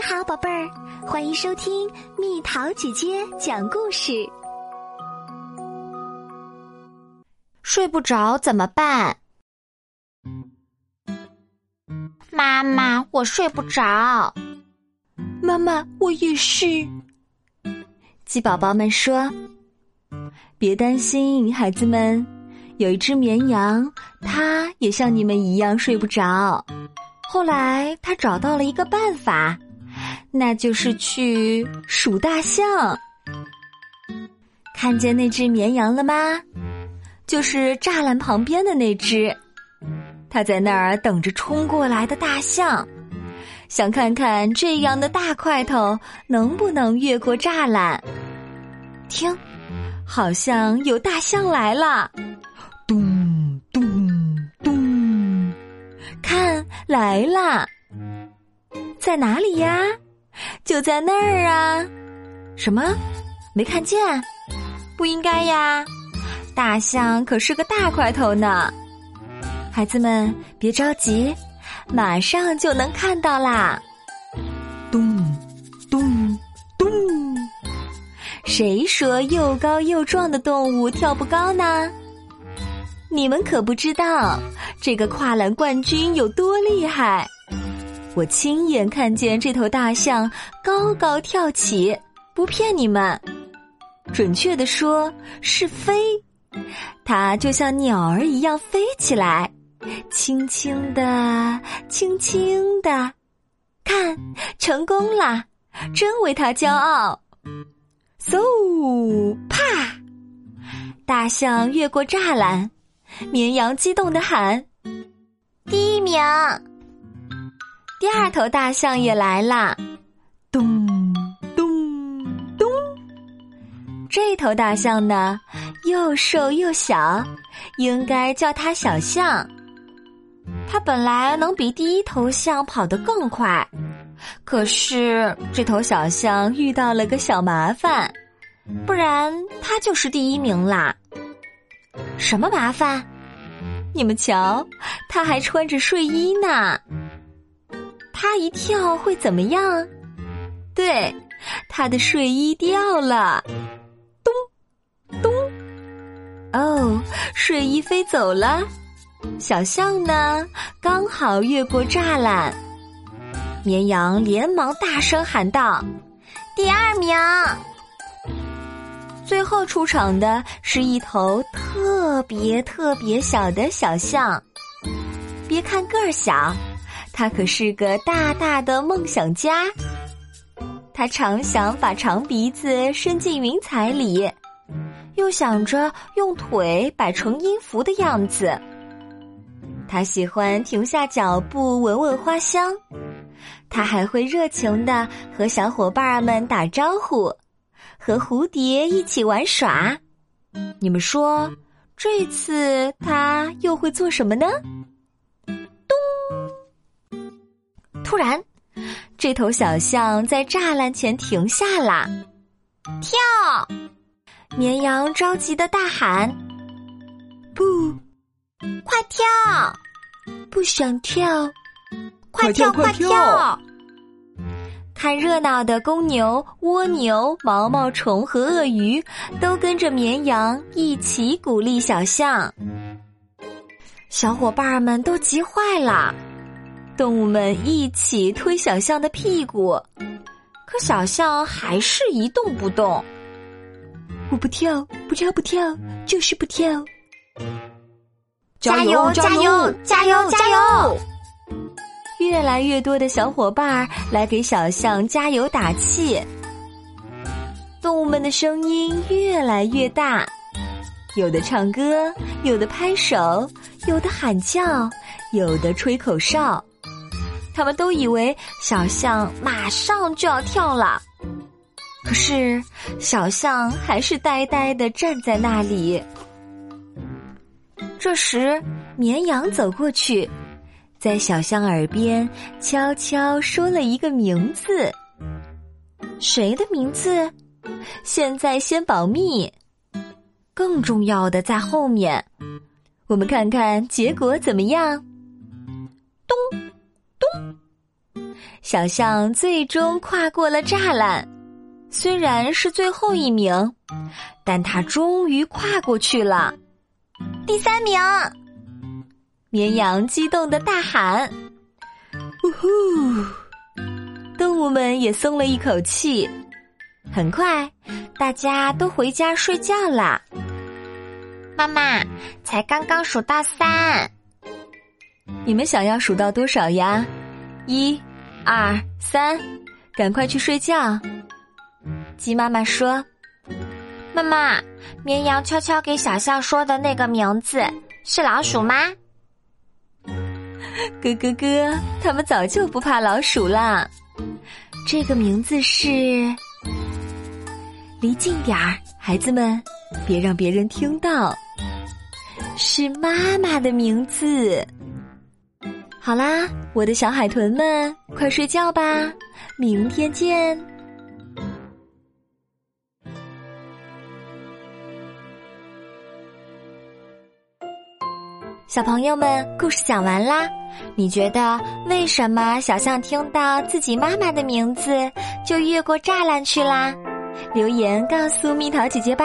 你好，宝贝儿，欢迎收听蜜桃姐姐讲故事。睡不着怎么办？妈妈，我睡不着。妈妈，我也是。鸡宝宝们说：“别担心，孩子们，有一只绵羊，它也像你们一样睡不着。后来，它找到了一个办法。”那就是去数大象。看见那只绵羊了吗？就是栅栏旁边的那只，它在那儿等着冲过来的大象，想看看这样的大块头能不能越过栅栏。听，好像有大象来了，咚咚咚，看来了，在哪里呀？就在那儿啊！什么？没看见？不应该呀！大象可是个大块头呢。孩子们别着急，马上就能看到啦！咚咚咚！谁说又高又壮的动物跳不高呢？你们可不知道这个跨栏冠军有多厉害。我亲眼看见这头大象高高跳起，不骗你们，准确的说是飞，它就像鸟儿一样飞起来，轻轻的，轻轻的，看，成功了，真为它骄傲。嗖，啪！大象越过栅栏，绵羊激动的喊：“第一名！”第二头大象也来啦，咚咚咚。这头大象呢，又瘦又小，应该叫它小象。它本来能比第一头象跑得更快，可是这头小象遇到了个小麻烦，不然它就是第一名啦。什么麻烦？你们瞧，它还穿着睡衣呢。他一跳会怎么样？对，他的睡衣掉了，咚咚，哦，睡衣飞走了。小象呢，刚好越过栅栏。绵羊连忙大声喊道：“第二名！”最后出场的是一头特别特别小的小象，别看个儿小。他可是个大大的梦想家，他常想把长鼻子伸进云彩里，又想着用腿摆成音符的样子。他喜欢停下脚步闻闻花香，他还会热情的和小伙伴们打招呼，和蝴蝶一起玩耍。你们说，这次他又会做什么呢？突然，这头小象在栅栏前停下了，跳！绵羊着急的大喊：“不，快跳！不想跳，快跳快跳！”看热闹的公牛、蜗牛、毛毛虫和鳄鱼都跟着绵羊一起鼓励小象，小伙伴们都急坏了。动物们一起推小象的屁股，可小象还是一动不动。我不跳，不跳，不跳，就是不跳。加油！加油！加油！加油！越来越多的小伙伴来给小象加油打气。动物们的声音越来越大，有的唱歌，有的拍手，有的喊叫，有的吹口哨。他们都以为小象马上就要跳了，可是小象还是呆呆的站在那里。这时，绵羊走过去，在小象耳边悄悄说了一个名字。谁的名字？现在先保密，更重要的在后面。我们看看结果怎么样。咚。小象最终跨过了栅栏，虽然是最后一名，但它终于跨过去了。第三名，绵羊激动的大喊：“呜呼！”动物们也松了一口气。很快，大家都回家睡觉啦。妈妈，才刚刚数到三。你们想要数到多少呀？一、二、三，赶快去睡觉。鸡妈妈说：“妈妈，绵羊悄悄给小象说的那个名字是老鼠吗？”咯咯咯，他们早就不怕老鼠啦。这个名字是……离近点儿，孩子们，别让别人听到。是妈妈的名字。好啦，我的小海豚们，快睡觉吧，明天见。小朋友们，故事讲完啦。你觉得为什么小象听到自己妈妈的名字就越过栅栏去啦？留言告诉蜜桃姐姐吧。